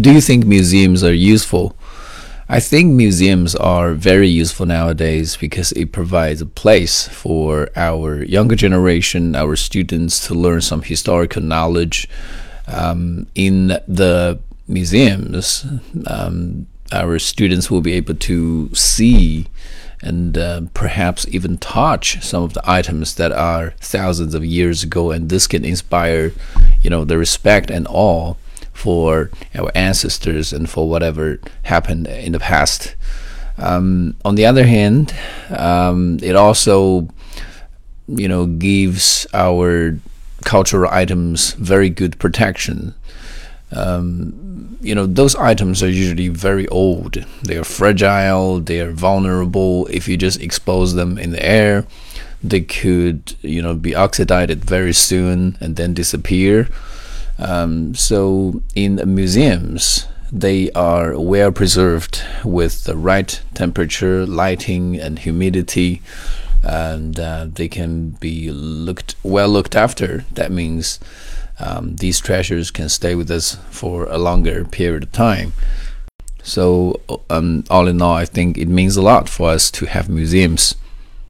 do you think museums are useful? I think museums are very useful nowadays because it provides a place for our younger generation, our students to learn some historical knowledge. Um, in the museums, um, our students will be able to see and uh, perhaps even touch some of the items that are thousands of years ago, and this can inspire, you know, the respect and awe for our ancestors and for whatever happened in the past. Um, on the other hand, um, it also, you know, gives our cultural items very good protection. Um, you know, those items are usually very old. They are fragile. They are vulnerable. If you just expose them in the air, they could, you know, be oxidized very soon and then disappear. Um, so in museums, they are well preserved with the right temperature, lighting, and humidity, and uh, they can be looked well looked after. That means um, these treasures can stay with us for a longer period of time. So, um, all in all, I think it means a lot for us to have museums.